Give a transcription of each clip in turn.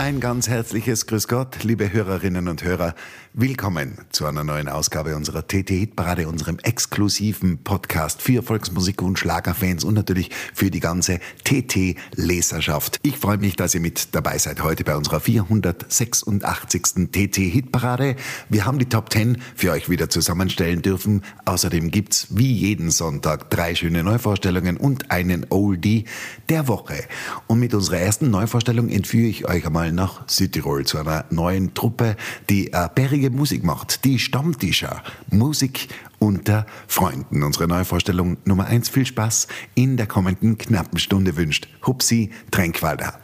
Ein ganz herzliches Grüß Gott, liebe Hörerinnen und Hörer. Willkommen zu einer neuen Ausgabe unserer TT-Hit-Parade, unserem exklusiven Podcast für Volksmusik- und Schlagerfans und natürlich für die ganze TT-Leserschaft. Ich freue mich, dass ihr mit dabei seid heute bei unserer 486. TT-Hit-Parade. Wir haben die Top 10 für euch wieder zusammenstellen dürfen. Außerdem gibt's wie jeden Sonntag drei schöne Neuvorstellungen und einen Oldie der Woche. Und mit unserer ersten Neuvorstellung entführe ich euch einmal nach Südtirol zu einer neuen Truppe, die äh, bärige Musik macht. Die Stammtischer. Musik unter Freunden. Unsere neue Vorstellung Nummer eins. Viel Spaß in der kommenden knappen Stunde wünscht Hupsi Tränkwalder.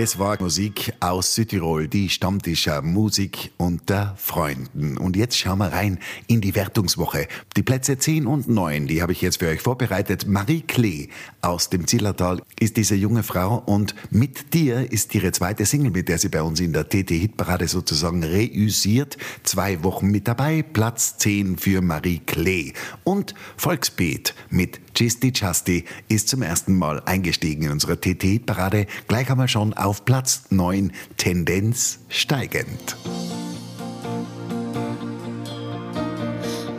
Das war Musik aus Südtirol, die Stammtischer Musik unter Freunden. Und jetzt schauen wir rein in die Wertungswoche. Die Plätze 10 und 9, die habe ich jetzt für euch vorbereitet. Marie Klee aus dem Zillertal ist diese junge Frau und mit dir ist ihre zweite Single, mit der sie bei uns in der TT-Hitparade sozusagen reüssiert. Zwei Wochen mit dabei, Platz 10 für Marie Klee. Und Volksbeet mit Gisti Chasti ist zum ersten Mal eingestiegen in unsere TT-Parade. Gleich einmal schon auf Platz 9, Tendenz steigend.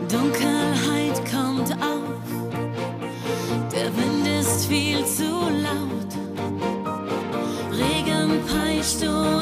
Dunkelheit kommt auf, der Wind ist viel zu laut. Regen peitscht unaufhaltsam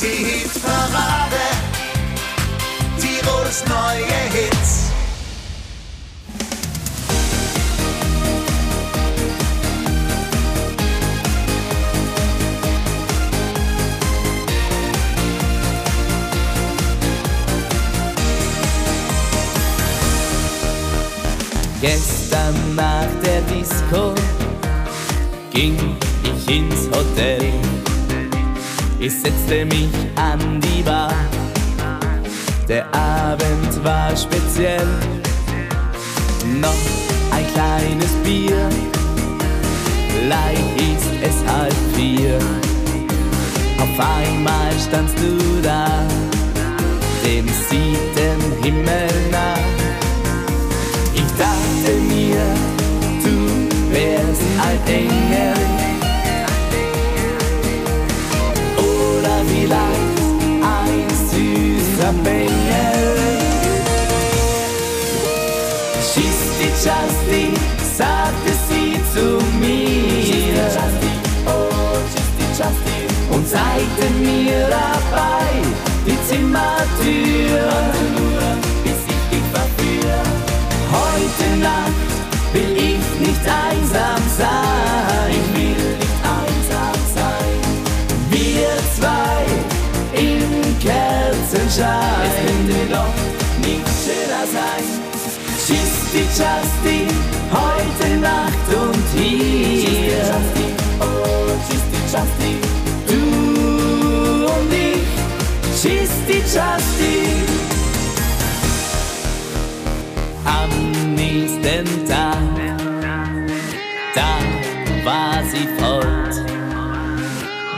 Die TT-Hit-Parade. Tirols neue Chasti, heute Nacht und hier. Oh, Schisti, Chasti, du und ich. Schisti, Chasti. am nächsten Tag. Da war sie fort,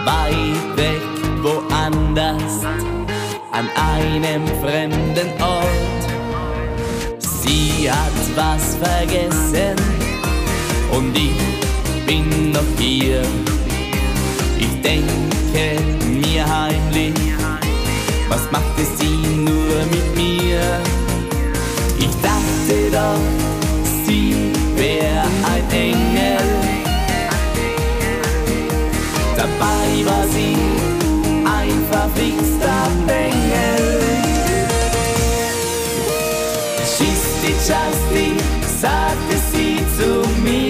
weit weg woanders, an einem fremden Ort. Sie hat was vergessen und ich bin noch hier. Ich denke mir heimlich, was machte sie nur mit mir? Ich dachte doch, sie wär ein Engel. Dabei war sie ein verflixter Bengel. Chasti, sagte sie zu mir.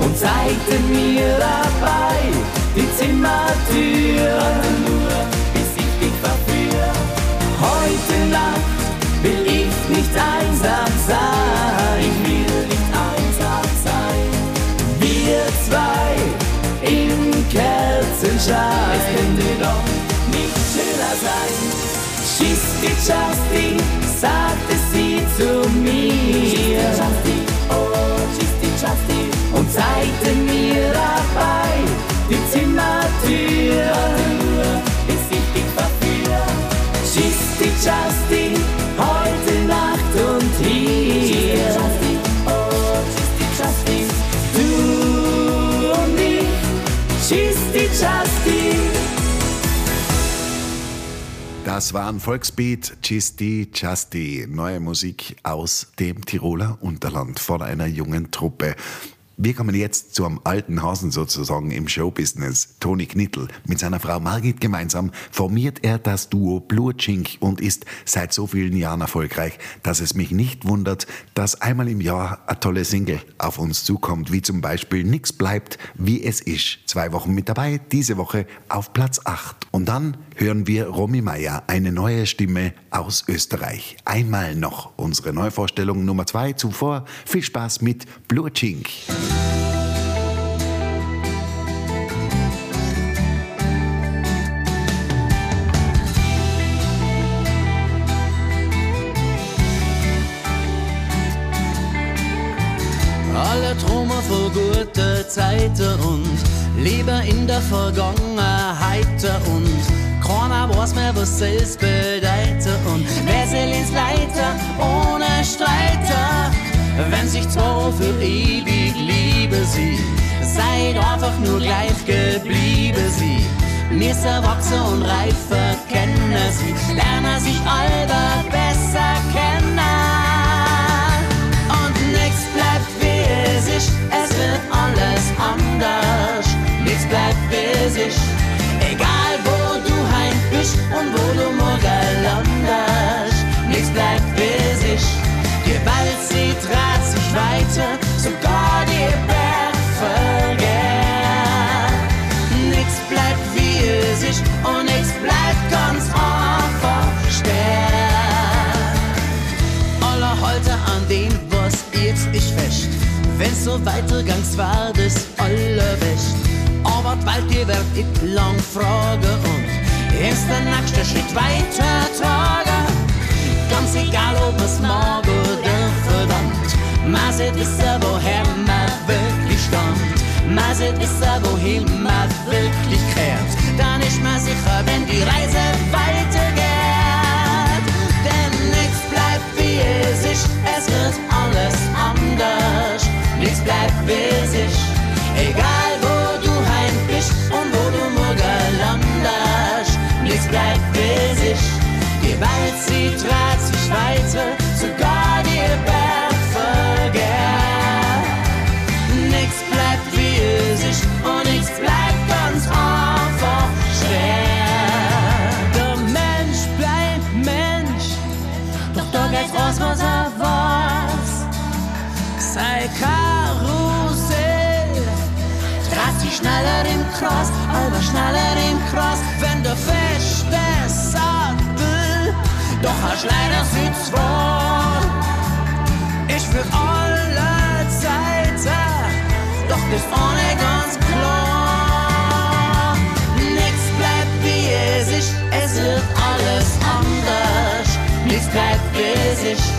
Und zeigte mir dabei die Zimmertür. Heute Nacht will ich nicht einsam sein. Ich will nicht einsam sein. Wir zwei im Kerzenschein. Es könnte doch. čistý, častý, Das war ein Volksbeat, Chisti Chasti, neue Musik aus dem Tiroler Unterland von einer jungen Truppe. Wir kommen jetzt zu einem alten Hasen sozusagen im Showbusiness. Toni Knittel. Mit seiner Frau Margit gemeinsam formiert er das Duo Blutschink und ist seit so vielen Jahren erfolgreich, dass es mich nicht wundert, dass einmal im Jahr eine tolle Single auf uns zukommt, wie zum Beispiel Nix bleibt, wie es ist. Zwei Wochen mit dabei, diese Woche auf Platz 8. Und dann hören wir Romy Meier, eine neue Stimme aus Österreich. Einmal noch unsere Neuvorstellung Nummer 2 zuvor. Viel Spaß mit Blutschink. Alle Traumer vor gute Zeiten und lieber in der Vergangenheit und keiner weiß mehr, was selbst bedeutet und wer soll ins Leiter ohne Streiter, wenn sich zwei für ewig sie. Seid einfach nur gleich geblieben sie. Wir sind erwachsen und reife kennen sie. Lernen sich alle besser kennen. Und nichts bleibt wie es ist, es wird alles anders. Nichts bleibt wie es ist. Egal wo du heim bist und wo du morgen landest. Nichts bleibt wie es ist. Gewalt, sie trat sich weiter, sogar die Welt. Wenn's so weitergangs war das alle West. Aber bald ihr werdet ich lang frage und ist der nächste Schritt weiter tragen. Ganz egal ob es morgen oder verdammt, man sieht wissen, woher man wirklich stammt. Man sieht wissen, wohin man wirklich kehrt. Dann ist man sicher, wenn Bald sie trat sich weiter, sogar die Berg vergeht. Nix bleibt wie es ist und nichts bleibt ganz einfach schwer. Der Mensch bleibt Mensch, doch da geht's raus, was er weiß. Sei Karussell, trat sie schneller im Cross, aber schneller im Cross, wenn du feststehst doch hast leider sitzt wohl. Ich für alle Zeit, doch bis ohne ganz klar. Nichts bleibt wie es ist, es wird alles anders. Nichts bleibt wie es ist.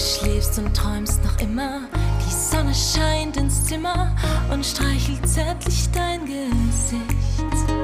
schläfst und träumst noch immer. Die Sonne scheint ins Zimmer und streichelt zärtlich dein Gesicht.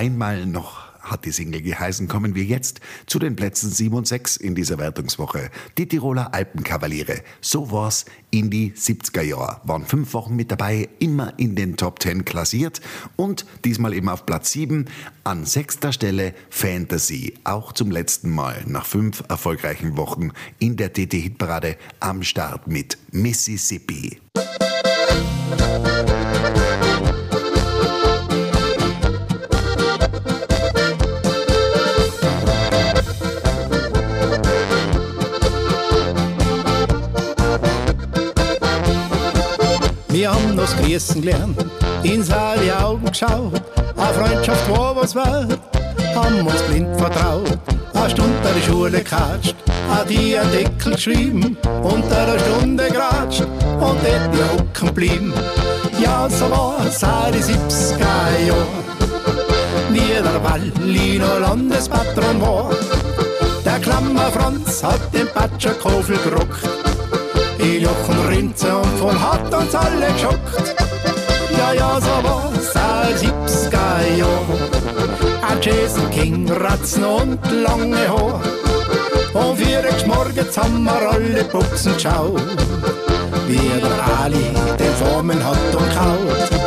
Einmal noch hat die Single geheißen, kommen wir jetzt zu den Plätzen 7 und 6 in dieser Wertungswoche. Die Tiroler Alpenkavaliere. So war's in die 70er Jahre. Waren fünf Wochen mit dabei, immer in den Top 10 klassiert und diesmal eben auf Platz 7. An sechster Stelle Fantasy. Auch zum letzten Mal nach fünf erfolgreichen Wochen in der TT-Hitparade am Start mit Mississippi. Wir das Grüßen gelernt, ins alle Augen geschaut, eine Freundschaft war was wert, haben uns blind vertraut, eine Stunde der Schule gekatscht, an die ein Deckel geschrieben, unter einer Stunde geratscht und dort die Hocken blieben. Ja, so war seit die 70er Jahre, wie der Wallino Landespatron war. Der Klammer Franz hat den Patscherkofel gerockt, in Jochen Rinze und voll hat uns alle geschockt. Ja, ja, so war's als 70er Jahr. Ein Jason King, Ratzen und lange Haar. Und vier Uhr morgens haben wir alle Buchsen geschaut. Wie der Ali den Formen hat und kaut.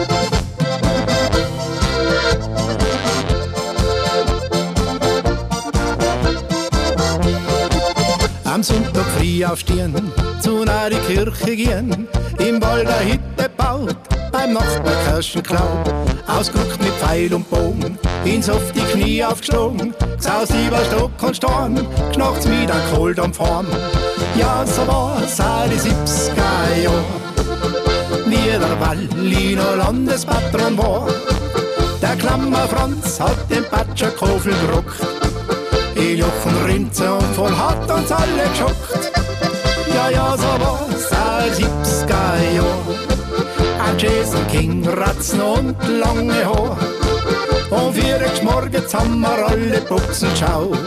Am Sonntag früh aufstehen, zu einer Kirche gehen, im Wald eine Hütte baut, beim Nachbar Kirschen klaut, ausgeguckt mit Pfeil und Bogen, ins auf die Knie aufgeschlagen, gesaust über Stock und Storn, knachts mit einem Kohldampf heim. Ja, so war's auch die 70er Jahre, wie der Wallino Landespatron war. Der Klammer Franz hat den Patscherkofel gerockt, in Jochen Rinze und voll hat uns alle geschockt. Ja, so war's als 70er Jahr. Ein Jason King, Ratzen und lange Haar. Und Uhr morgens haben wir alle Buchsen geschaut.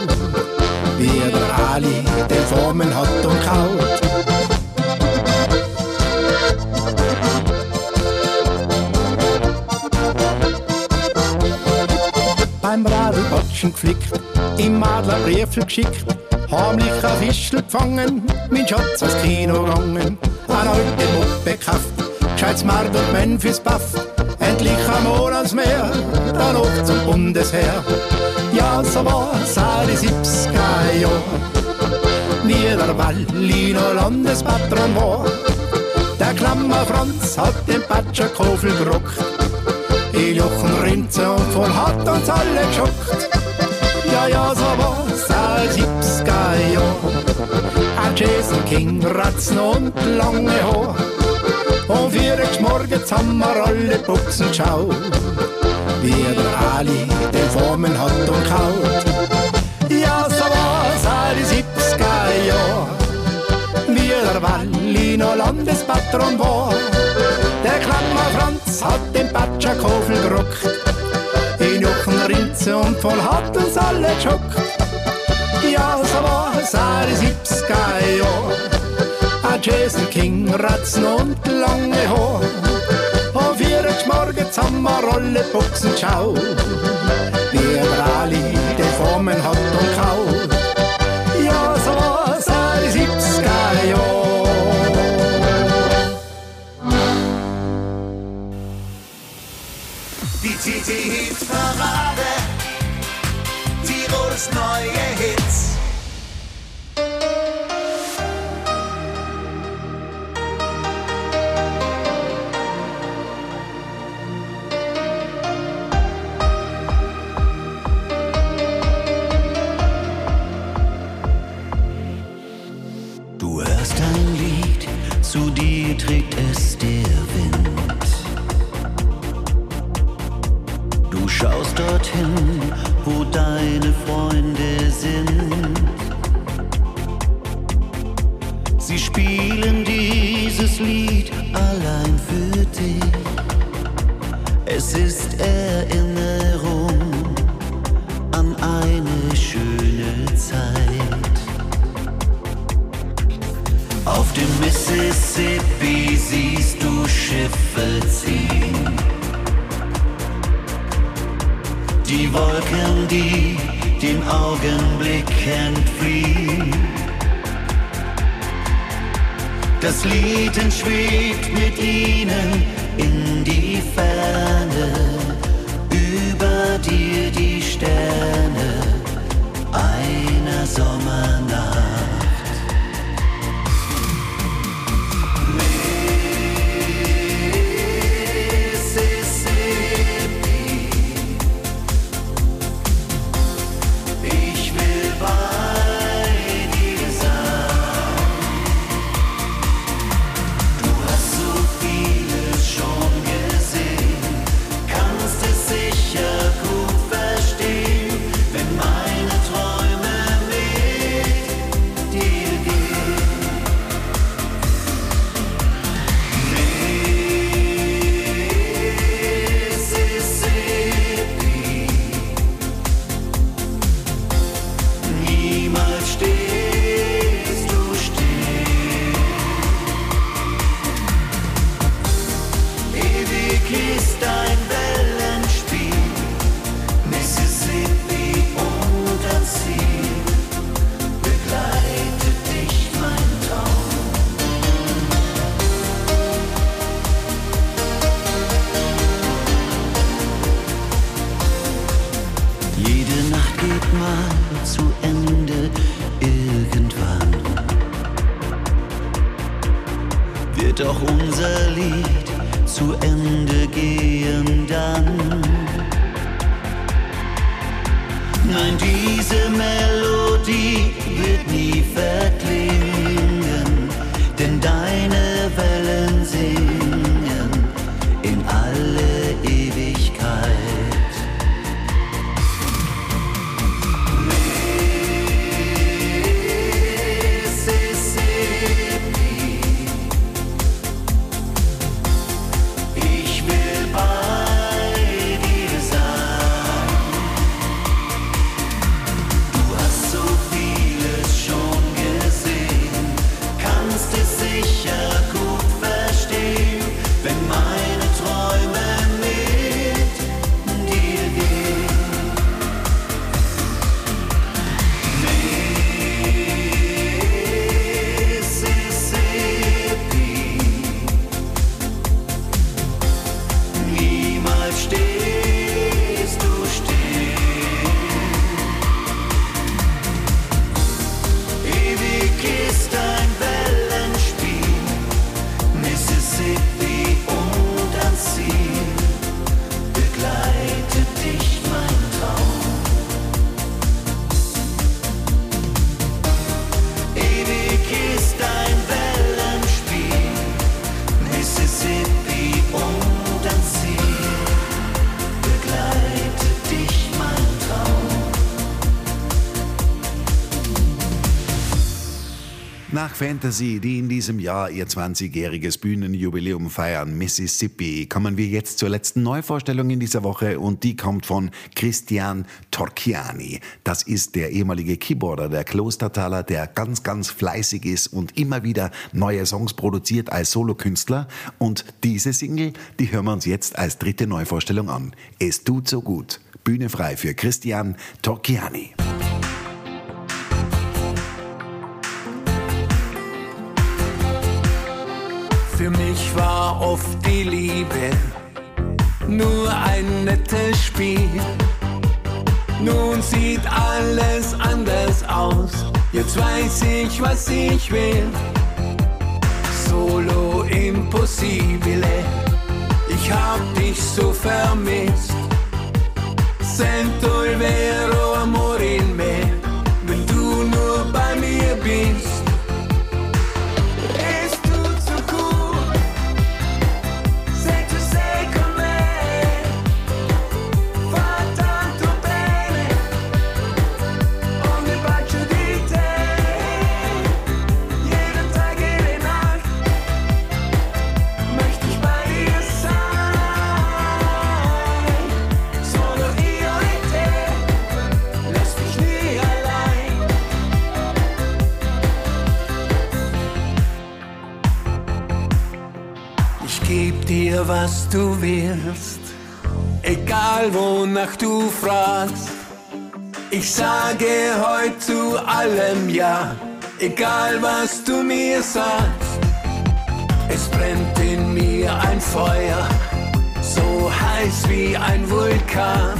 Wie der Ali den Formen hat und kaut. beim Radlbatschen geflickt, im Adler Briefel geschickt, heimlich ein Fischl gefangen, mein Schatz ins Kino gegangen, eine alte Muppe gekauft, gescheit Smart und Memphis Buff, endlich am Monatsmeer, dann noch zum Bundesheer. Ja, so war's auch die 70er Jahre, wie der Wallino Landespatron war. Der Klammer Franz hat den Patscherkofel gerockt, in Jochen Rinze und voll hat uns alle geschockt. Ja, ja, so war's als 70er Jahr. Ein Jason King, Ratzen und lange Haar. Und vier Uhr morgens haben wir alle Buchsen geschaut. Wie der Ali den Formen hat und kaut. Ja, so war's als 70er Jahr. Wie der Wallino Landespatron war. Der Klammer Franz hat den Patscherkofel gerockt. In Jochen Rinze und voll hat uns alle geschockt. Ja, so auch die 70er Jahre. Ein Jason King, Ratzen und lange Haar. Und vier Uhr morgens haben wir alle Buchsen geschaut. Fantasy, die in diesem Jahr ihr 20-jähriges Bühnenjubiläum feiern, Mississippi, kommen wir jetzt zur letzten Neuvorstellung in dieser Woche und die kommt von Christian Torchiani. Das ist der ehemalige Keyboarder der Klostertaler, der ganz, ganz fleißig ist und immer wieder neue Songs produziert als Solokünstler. Und diese Single, die hören wir uns jetzt als dritte Neuvorstellung an. Es tut so gut. Bühne frei für Christian Torchiani. Oft die Liebe nur ein nettes Spiel. Nun sieht alles anders aus. Jetzt weiß ich, was ich will. Solo impossibile. Ich hab dich so vermisst. Sento il vero amore in me, du willst. egal wonach du fragst. Ich sage heute zu allem Ja, egal was du mir sagst. Es brennt in mir ein Feuer, so heiß wie ein Vulkan.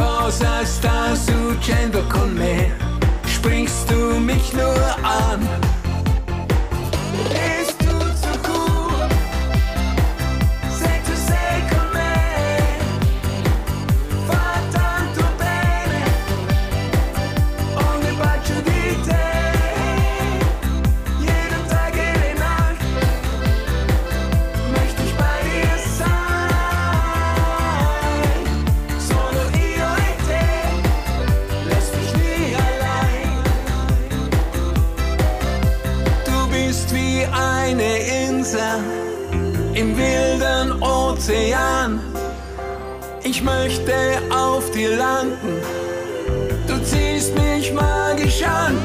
Cosa sta succedendo con me? Springst du mich nur an? Möchte auf dir landen. Du ziehst mich magisch an.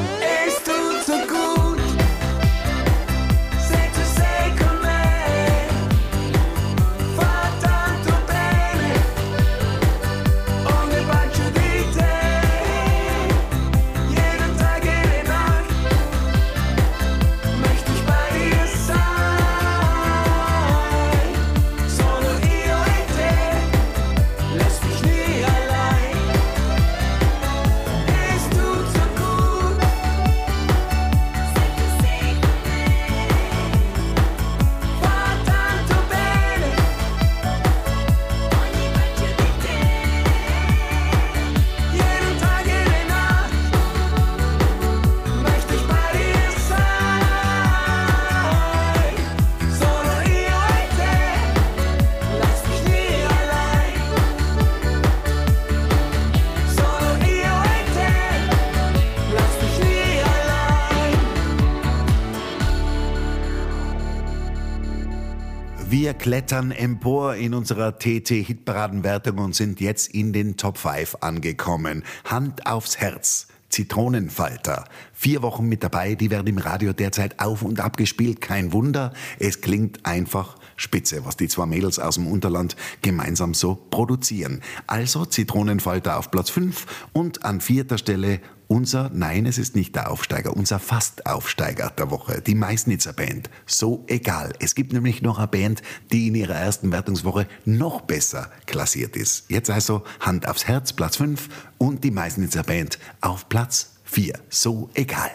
Klettern empor in unserer TT-Hitparadenwertung und sind jetzt in den Top 5 angekommen. Hand aufs Herz. Zitronenfalter. Vier Wochen mit dabei, die werden im Radio derzeit auf und ab gespielt. Kein Wunder, es klingt einfach spitze, was die zwei Mädels aus dem Unterland gemeinsam so produzieren. Also Zitronenfalter auf Platz 5 und an vierter Stelle unser, nein, es ist nicht der Aufsteiger, unser Fast-Aufsteiger der Woche, die Meißnitzer Band. So egal. Es gibt nämlich noch eine Band, die in ihrer ersten Wertungswoche noch besser klassiert ist. Jetzt also Hand aufs Herz, Platz 5 und die Meißnitzer Band auf Platz 4. So egal.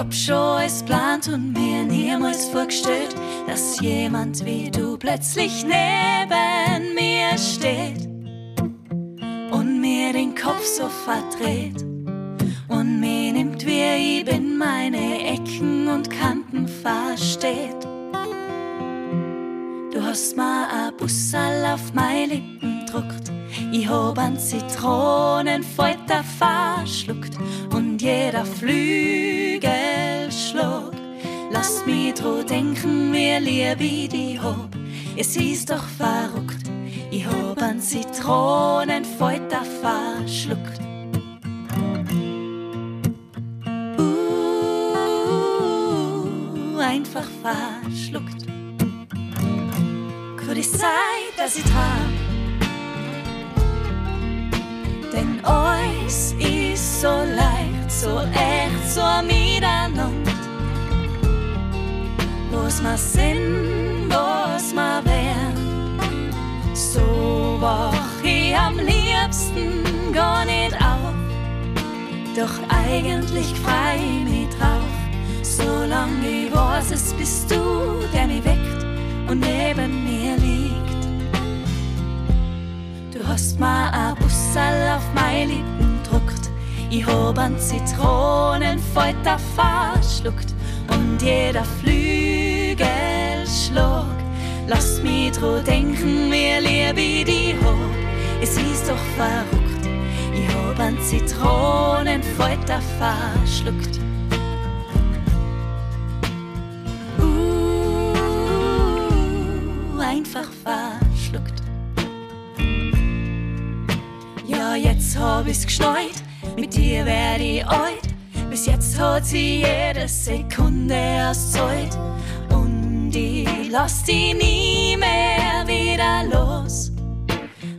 Hab schon alles plant und mir niemals vorgestellt, dass jemand wie du plötzlich neben mir steht und mir den Kopf so verdreht und mir nimmt, wie ich bin, meine Ecken und Kanten versteht. Hast mir a Bussal auf meine Lippen druckt. Ich hab an Zitronenfalter verschluckt und jeder Flügelschlag Lass mich dran denken, wie lieb ich dich hab. Es ist doch verrückt, ich hab an Zitronenfalter verschluckt. Uh, einfach verschluckt. Es sein, dass ich traum? Denn alles ist so leicht, so echt, so miteinander. Was ma sind, was ma wär. So wach ich am liebsten gar nicht auf. Doch eigentlich frei ich mich drauf. Solange ich weiß, es bist du, der mich weckt und neben mir Du hast mir a Bussal auf meine Lippen druckt. Ich hab an Zitronenfalter verschluckt und jeder Flügelschlag Lass mich dran denken, wie lieb ich dich hab. Es ist doch verrückt, ich hab an Zitronenfalter verschluckt. einfach verschluckt. Jetzt hab ich's geschneit, mit dir werd ich alt. Bis jetzt hat sie jede Sekunde aus Zeit. Und ich lass die nie mehr wieder los.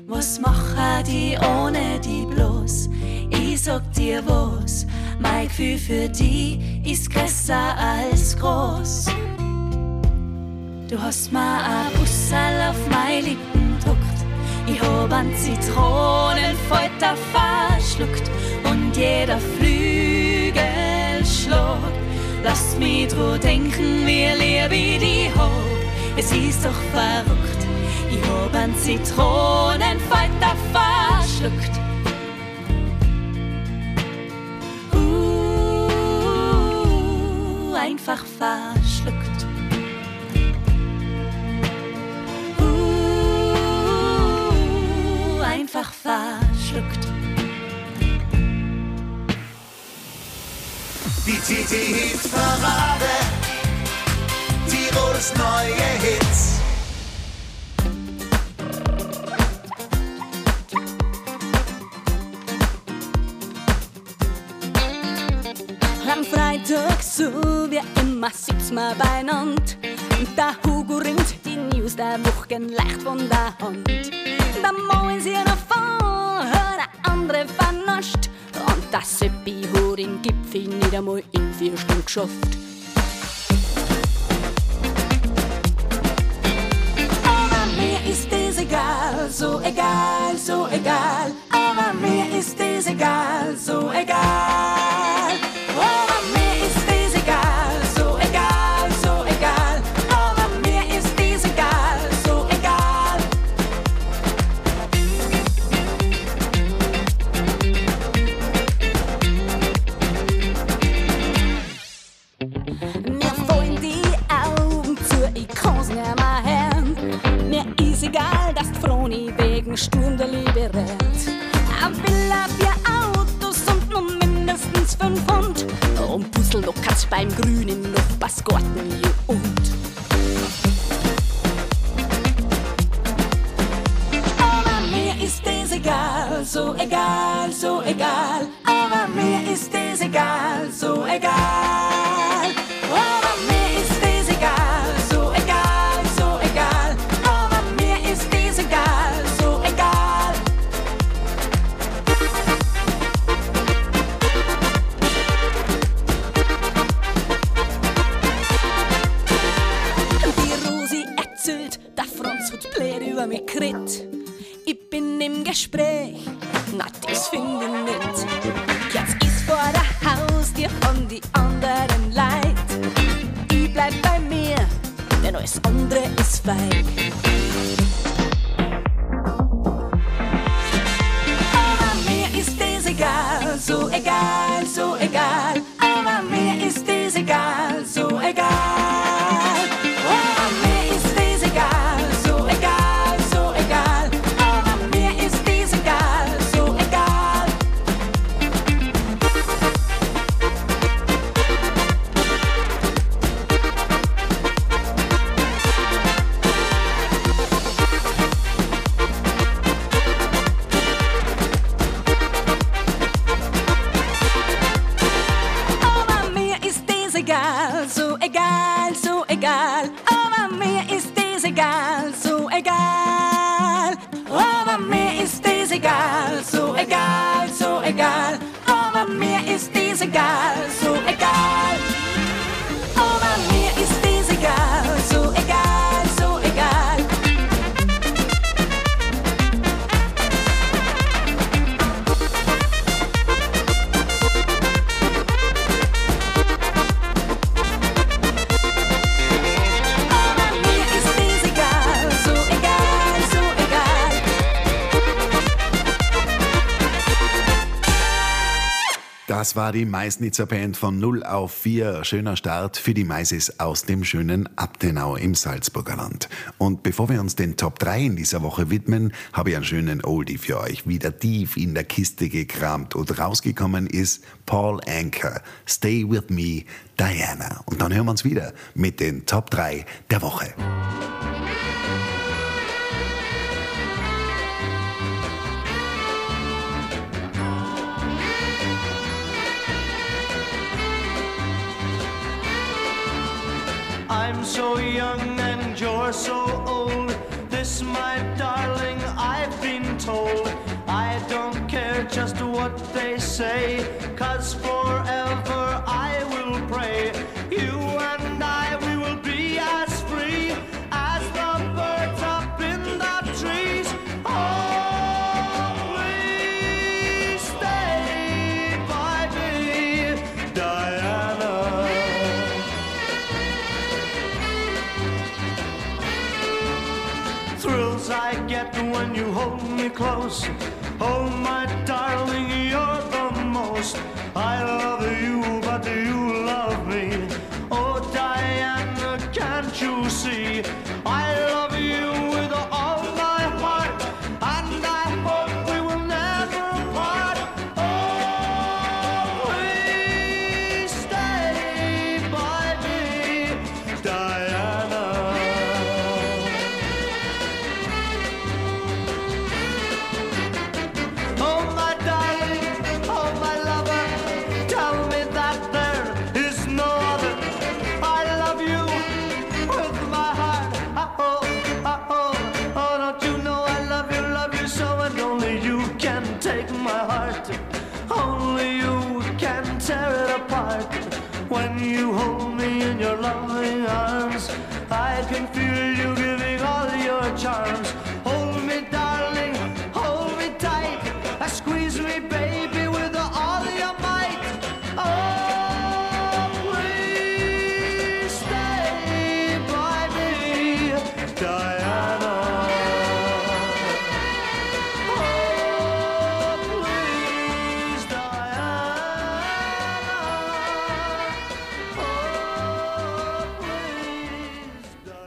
Was mache die ohne die bloß? Ich sag dir was, mein Gefühl für die ist größer als groß. Du hast mir ein Bussel auf Lippen druckt. Ich hab an Zitronenfolter verschluckt und jeder Flügelschlag lasst mich dran denken, wie lieb ich die hab. Es ist doch verrückt, ich hab an Zitronenfolter verschluckt. Uh, einfach verschluckt. Einfach verschluckt. Die TT Hit Parade. Tirols neue Hits. Am Freitag, so wie immer, sitzen wir beieinander. Und der Hugo ringt die News der Woche leicht von der Hand. Der Mo hier noch voll, der andere vernascht. Und der Seppi hat den Gipfel nicht einmal in vier Stunden geschafft. Aber mir ist das egal, so egal, so egal. Aber mir ist das egal, so egal. War die Meißnitzer Band von 0 auf 4. Schöner Start für die Meißis aus dem schönen Abtenau im Salzburger Land. Und bevor wir uns den Top 3 in dieser Woche widmen, habe ich einen schönen Oldie für euch. Wieder tief in der Kiste gekramt und rausgekommen ist Paul Anker. Stay with me, Diana. Und dann hören wir uns wieder mit den Top 3 der Woche. So young and you're so old. This, my darling, I've been told. I don't care just what they say, cause forever close. Tear it apart. When you hold me in your loving arms, I can feel you giving all your charms.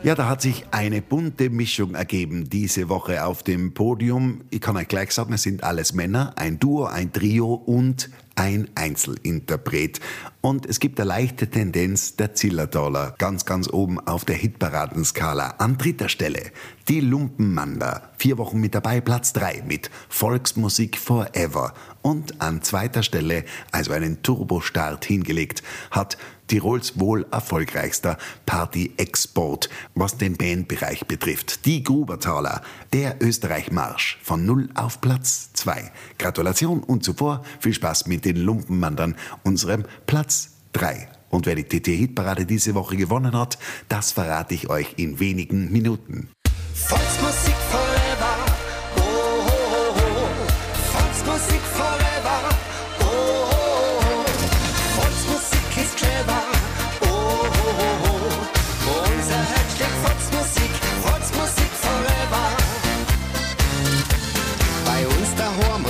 Ja, da hat sich eine bunte Mischung ergeben diese Woche auf dem Podium. Ich kann euch gleich sagen, es sind alles Männer, ein Duo, ein Trio und ein Einzelinterpret. Und es gibt eine leichte Tendenz der Zillertaler ganz, ganz oben auf der Hitparadenskala. An dritter Stelle die Lumpenmander. Vier Wochen mit dabei, Platz drei mit Volksmusik Forever. Und an zweiter Stelle, also einen Turbostart hingelegt, hat Tirols wohl erfolgreichster Party-Export, was den Bandbereich betrifft. Die Grubertaler, der Österreich-Marsch von 0 auf Platz 2. Gratulation und zuvor viel Spaß mit den Lumpenmandern, unserem Platz 3. Und wer die TT-Hitparade diese Woche gewonnen hat, das verrate ich euch in wenigen Minuten. Volksmusik forever.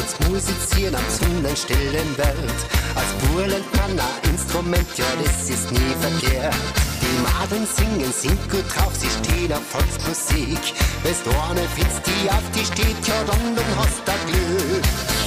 Uns musizieren am sonnenstillen Welt. Als Bur lernt man ein Instrument, ja, das ist nie verkehrt. Die Madeln singen, sind gut drauf, sie stehen auf Volksmusik. Wenn's du eine findest, die auf die steht, ja, dann, dann hast du Glück.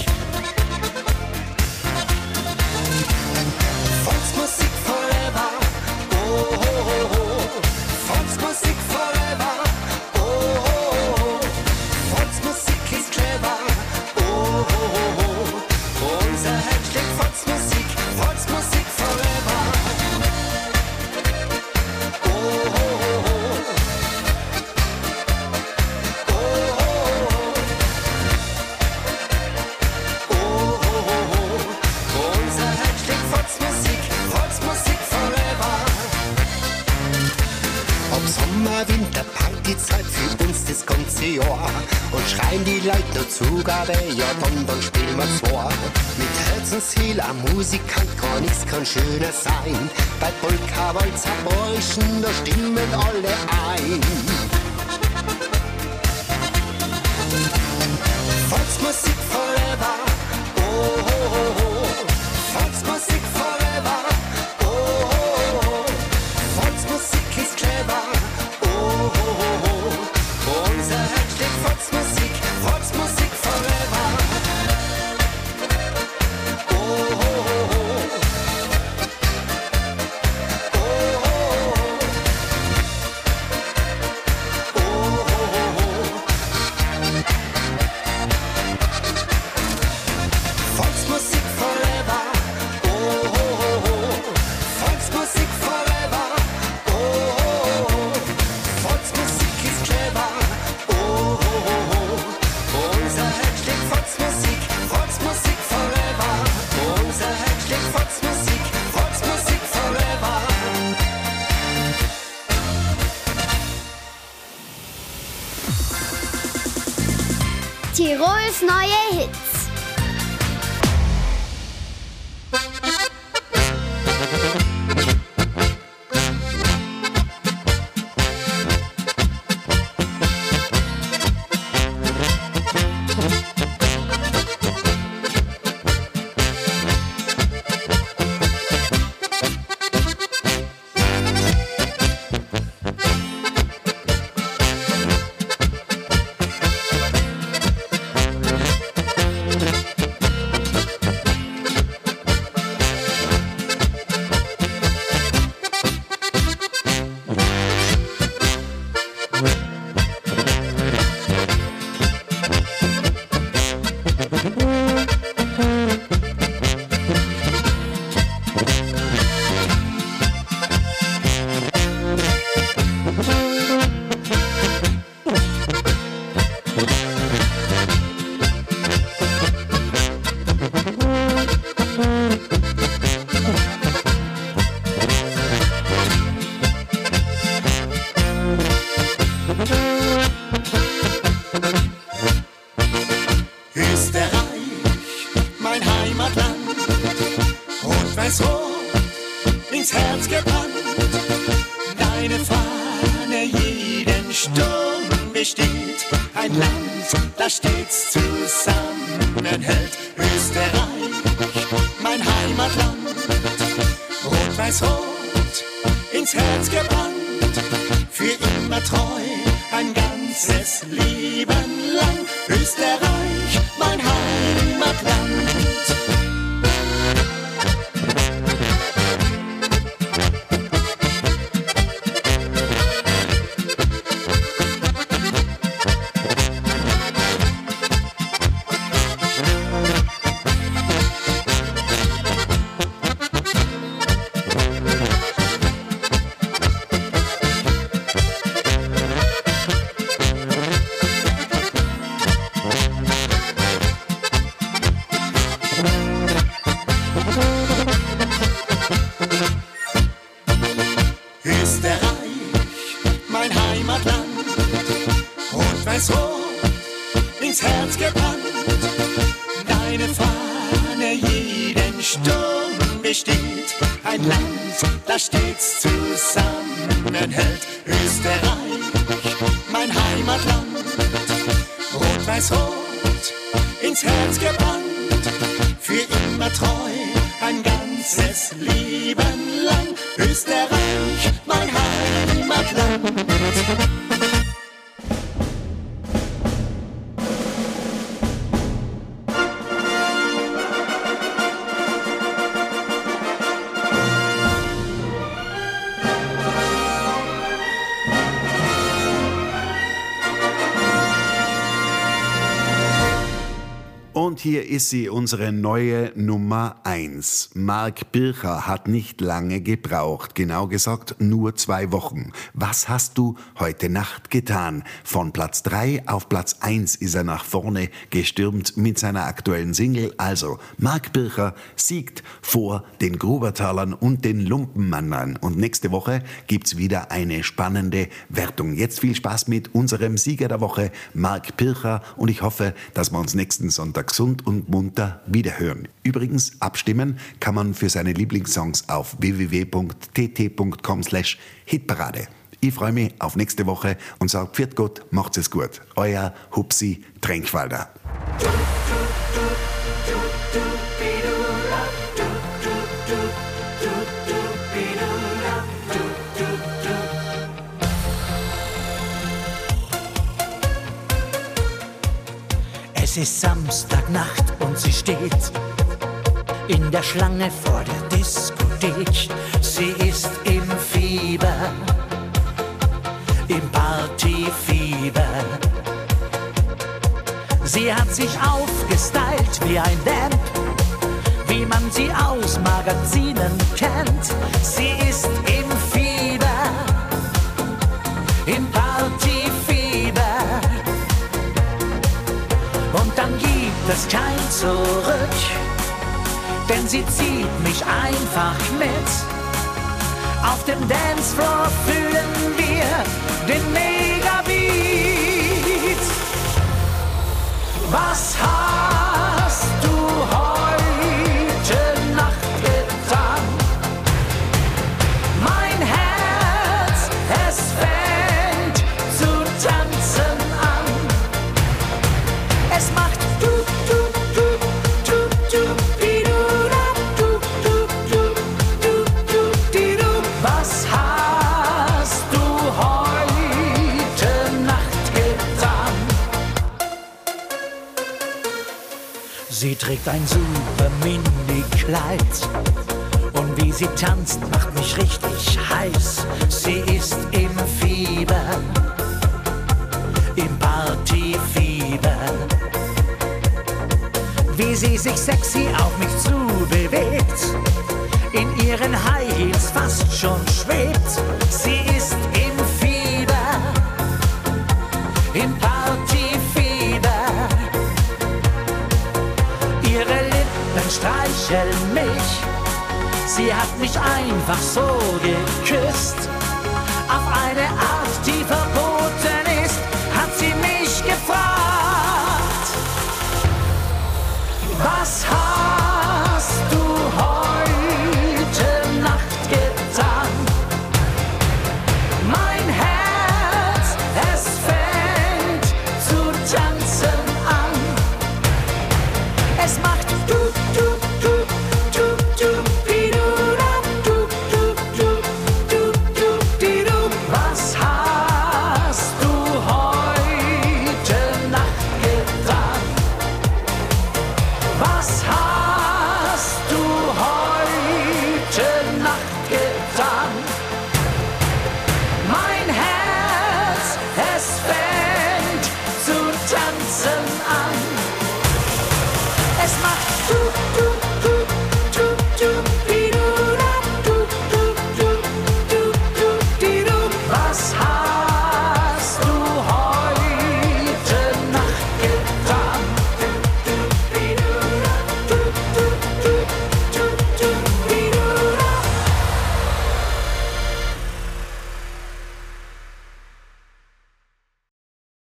Ein Land, das stets zusammenhält. Österreich, mein Heimatland, rot-weiß-rot ins Herz gebrannt, für immer treu, ein ganzes Leben lang. Österreich, mein Heimatland. Und hier ist sie, unsere neue Nummer 1. Mark Bircher hat nicht lange gebraucht, genau gesagt nur zwei Wochen. Was hast du heute Nacht getan? Von Platz 3 auf Platz 1 ist er nach vorne gestürmt mit seiner aktuellen Single. Also, Mark Bircher siegt vor den Grubertalern und den Lumpenmannern. Und nächste Woche gibt's wieder eine spannende Wertung. Jetzt viel Spaß mit unserem Sieger der Woche, Mark Pircher. Und ich hoffe, dass wir uns nächsten Sonntag gesund und munter wiederhören. Übrigens, abstimmen kann man für seine Lieblingssongs auf www.tt.com slash hitparade. Ich freue mich auf nächste Woche und sage Pfiat Gott, macht's es gut. Euer Hupsi Tränkwalder. Es ist Samstagnacht und sie steht in der Schlange vor der Diskothek. Sie ist im Fieber, im Partyfieber. Sie hat sich aufgestylt wie ein Vamp, wie man sie aus Magazinen kennt. Sie ist im Fieber, im Partyfieber. Es kein Zurück, denn sie zieht mich einfach mit. Auf dem Dancefloor fühlen wir den Megabeat. Sie trägt ein super Mini-Kleid. Und wie sie tanzt, macht mich richtig heiß. Sie ist im Fieber, im Partyfieber. Wie sie sich sexy auf mich zubewegt, in ihren High Heels fast schon schwebt. Sie ist im Fieber, im Partyfieber. und streichel mich. Sie hat mich einfach so geküsst. Auf eine Art, die verboten ist, hat sie mich gefragt. Was hat